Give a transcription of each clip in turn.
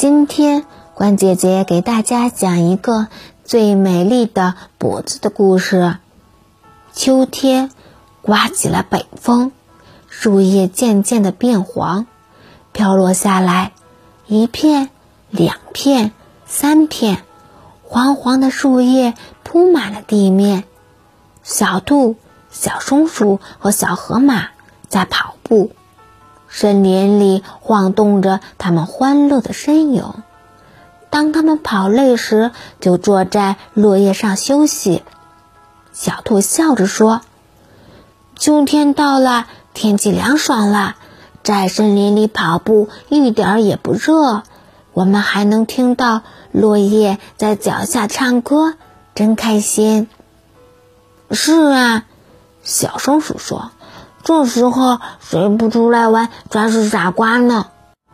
今天，关姐姐给大家讲一个最美丽的脖子的故事。秋天，刮起了北风，树叶渐渐的变黄，飘落下来，一片、两片、三片，黄黄的树叶铺满了地面。小兔、小松鼠和小河马在跑步。森林里晃动着它们欢乐的身影。当它们跑累时，就坐在落叶上休息。小兔笑着说：“秋天到了，天气凉爽了，在森林里跑步一点也不热。我们还能听到落叶在脚下唱歌，真开心。”是啊，小松鼠说。这时候谁不出来玩，全是傻瓜呢。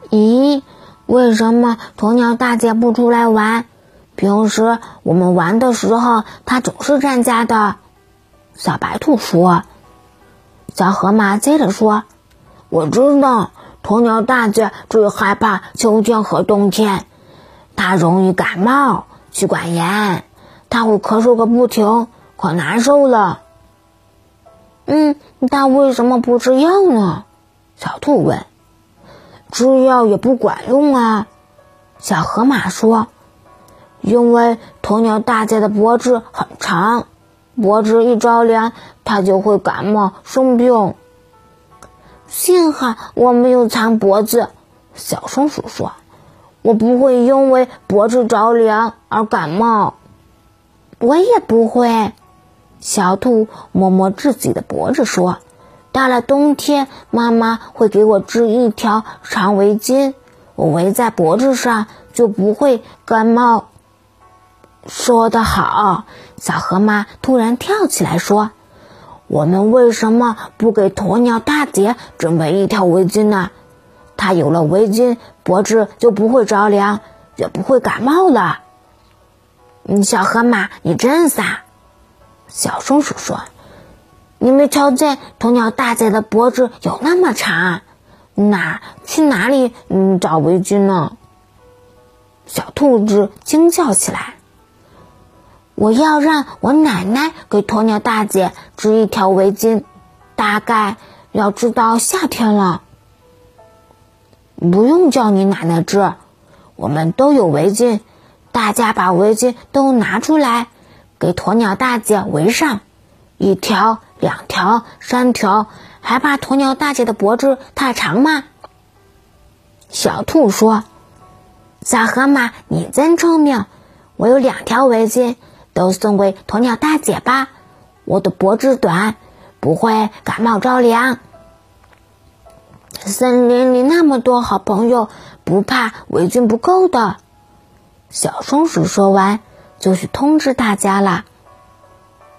咦，为什么鸵鸟大姐不出来玩？平时我们玩的时候，她总是在家的。小白兔说。小河马接着说：“我知道，鸵鸟大姐最害怕秋天和冬天，她容易感冒、气管炎，她会咳嗽个不停，可难受了。”嗯，他为什么不吃药呢？小兔问。吃药也不管用啊，小河马说。因为鸵鸟大姐的脖子很长，脖子一着凉，它就会感冒生病。幸好我没有长脖子，小松鼠说。我不会因为脖子着凉而感冒。我也不会。小兔摸摸自己的脖子，说：“到了冬天，妈妈会给我织一条长围巾，我围在脖子上就不会感冒。”说得好！小河马突然跳起来说：“我们为什么不给鸵鸟大姐准备一条围巾呢？她有了围巾，脖子就不会着凉，也不会感冒了。”嗯，小河马，你真傻。小松鼠说：“你没瞧见鸵鸟大姐的脖子有那么长，哪去哪里嗯找围巾呢？”小兔子惊叫起来：“我要让我奶奶给鸵鸟大姐织一条围巾，大概要织到夏天了。”不用叫你奶奶织，我们都有围巾，大家把围巾都拿出来。给鸵鸟大姐围上，一条、两条、三条，还怕鸵鸟大姐的脖子太长吗？小兔说：“小河马，你真聪明，我有两条围巾，都送给鸵鸟大姐吧。我的脖子短，不会感冒着凉。森林里那么多好朋友，不怕围巾不够的。”小松鼠说完。就去通知大家了。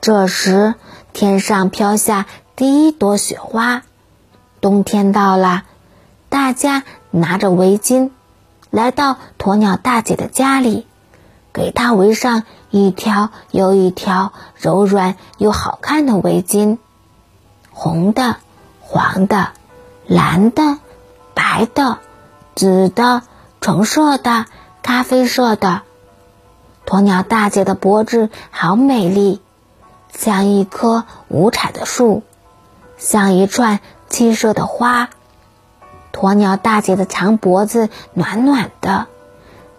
这时，天上飘下第一朵雪花，冬天到了。大家拿着围巾，来到鸵鸟大姐的家里，给她围上一条又一条柔软又好看的围巾，红的、黄的、蓝的、白的、紫的、橙色的、咖啡色的。鸵鸟大姐的脖子好美丽，像一棵五彩的树，像一串七色的花。鸵鸟大姐的长脖子暖暖的，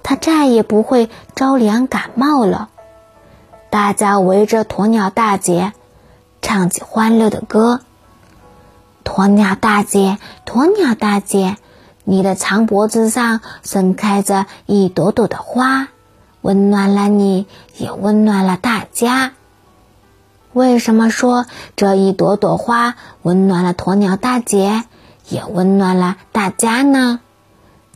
她再也不会着凉感冒了。大家围着鸵鸟大姐，唱起欢乐的歌。鸵鸟大姐，鸵鸟大姐，你的长脖子上盛开着一朵朵的花。温暖了你，也温暖了大家。为什么说这一朵朵花温暖了鸵鸟大姐，也温暖了大家呢？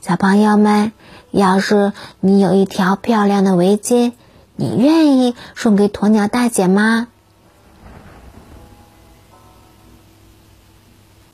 小朋友们，要是你有一条漂亮的围巾，你愿意送给鸵鸟大姐吗？